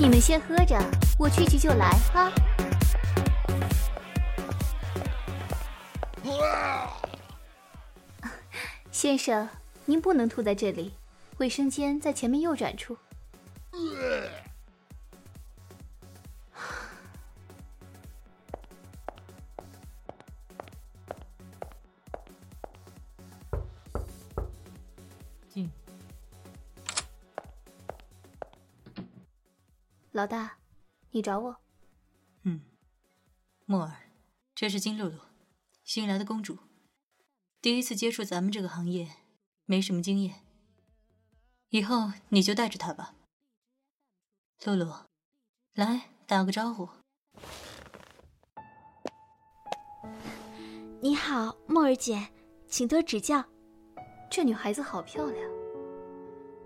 你们先喝着，我去去就来啊。先生，您不能吐在这里，卫生间在前面右转处。老大，你找我？嗯，墨儿，这是金露露，新来的公主，第一次接触咱们这个行业，没什么经验。以后你就带着她吧。露露，来打个招呼。你好，墨儿姐，请多指教。这女孩子好漂亮，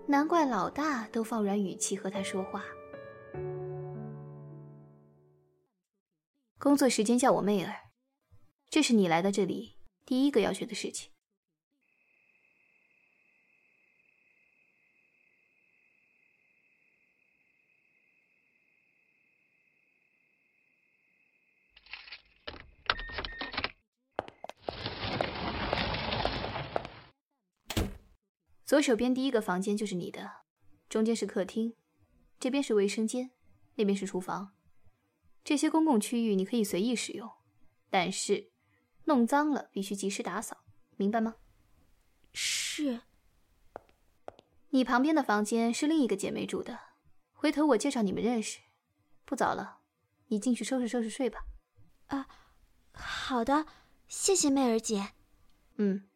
难怪老大都放软语气和她说话。工作时间叫我妹儿，这是你来到这里第一个要学的事情。左手边第一个房间就是你的，中间是客厅，这边是卫生间，那边是厨房。这些公共区域你可以随意使用，但是弄脏了必须及时打扫，明白吗？是。你旁边的房间是另一个姐妹住的，回头我介绍你们认识。不早了，你进去收拾收拾睡吧。啊，好的，谢谢妹儿姐。嗯。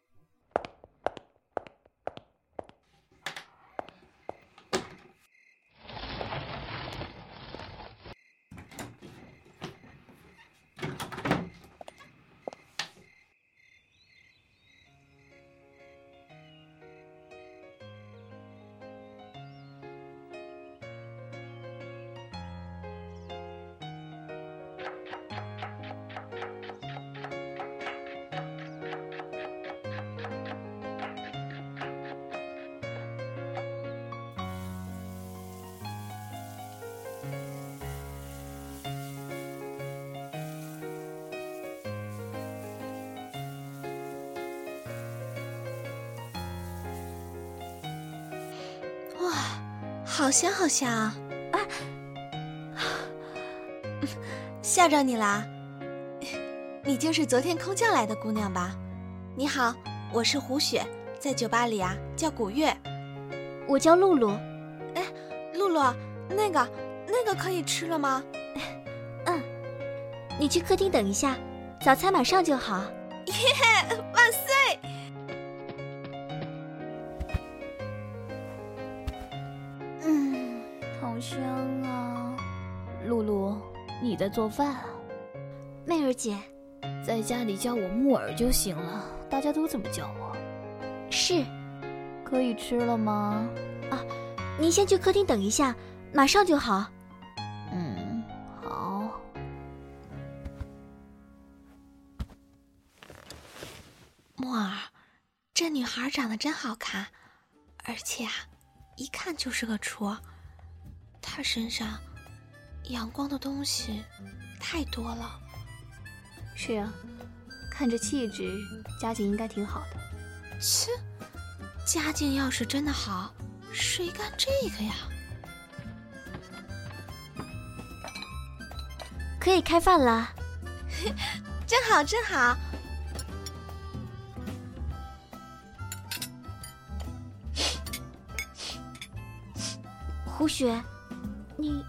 好香好香啊！吓着你啦？你就是昨天空降来的姑娘吧？你好，我是胡雪，在酒吧里啊叫古月。我叫露露。哎，露露，那个那个可以吃了吗？嗯，你去客厅等一下，早餐马上就好。耶，万岁！香啊，露露，你在做饭啊？媚儿姐，在家里叫我木耳就行了，大家都这么叫我。是，可以吃了吗？啊，您先去客厅等一下，马上就好。嗯，好。木耳，这女孩长得真好看，而且啊，一看就是个厨。他身上阳光的东西太多了。是啊，看这气质，家境应该挺好的。切，家境要是真的好，谁干这个呀？可以开饭了，正好正好。胡雪。你，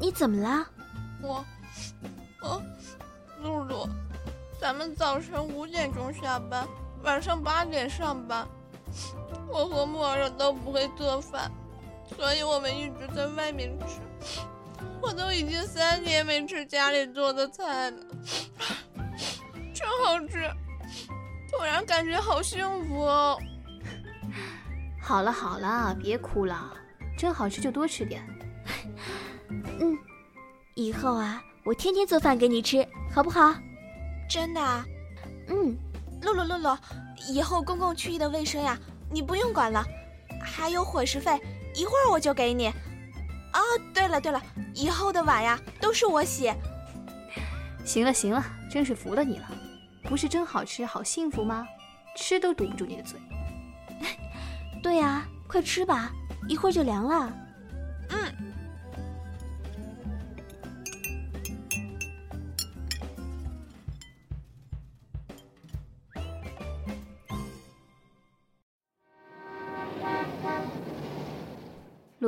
你怎么了？我，我，露露，咱们早晨五点钟下班，晚上八点上班。我和木儿都不会做饭，所以我们一直在外面吃。我都已经三年没吃家里做的菜了，真好吃！突然感觉好幸福哦。好了好了，别哭了，真好吃就多吃点。嗯，以后啊，我天天做饭给你吃，好不好？真的？嗯，露露露露，以后公共区域的卫生呀，你不用管了，还有伙食费，一会儿我就给你。哦，对了对了，以后的碗呀都是我洗。行了行了，真是服了你了，不是真好吃好幸福吗？吃都堵不住你的嘴。对呀，快吃吧，一会儿就凉了。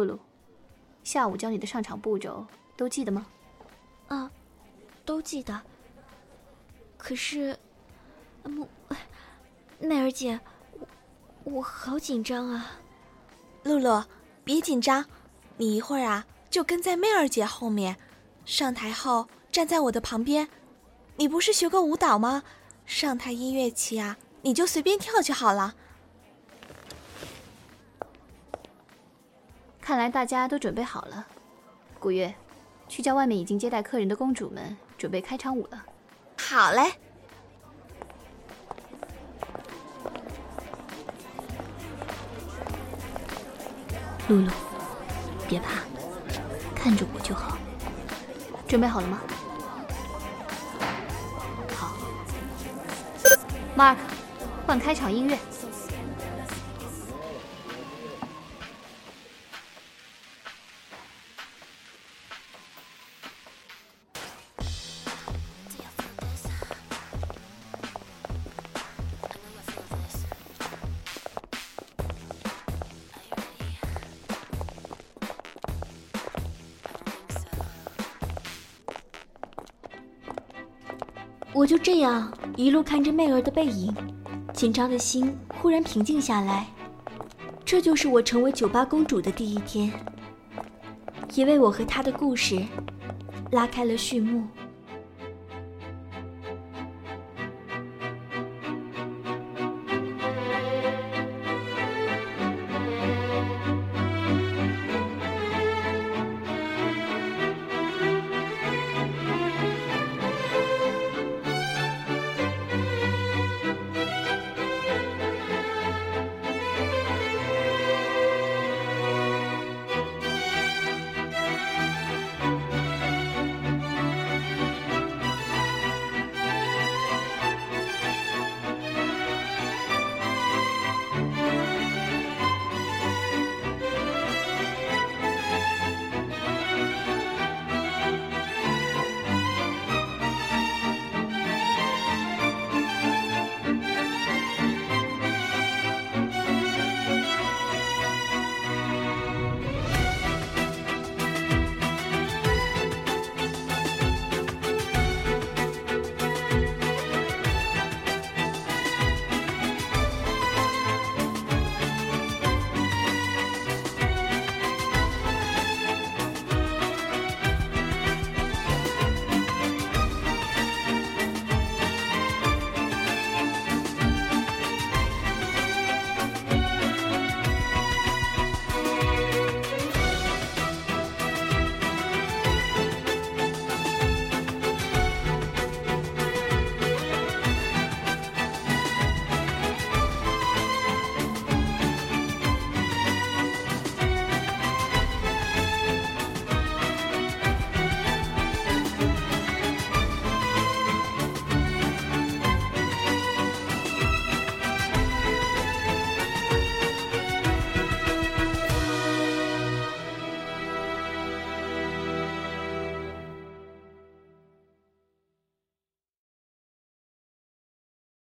露露，下午教你的上场步骤都记得吗？啊，都记得。可是，木，媚儿姐，我我好紧张啊。露露，别紧张，你一会儿啊就跟在媚儿姐后面，上台后站在我的旁边。你不是学过舞蹈吗？上台音乐起啊，你就随便跳就好了。看来大家都准备好了，古月，去叫外面已经接待客人的公主们准备开场舞了。好嘞，露露，别怕，看着我就好。准备好了吗？好，Mark，换开场音乐。我就这样一路看着媚儿的背影，紧张的心忽然平静下来。这就是我成为酒吧公主的第一天，也为我和她的故事拉开了序幕。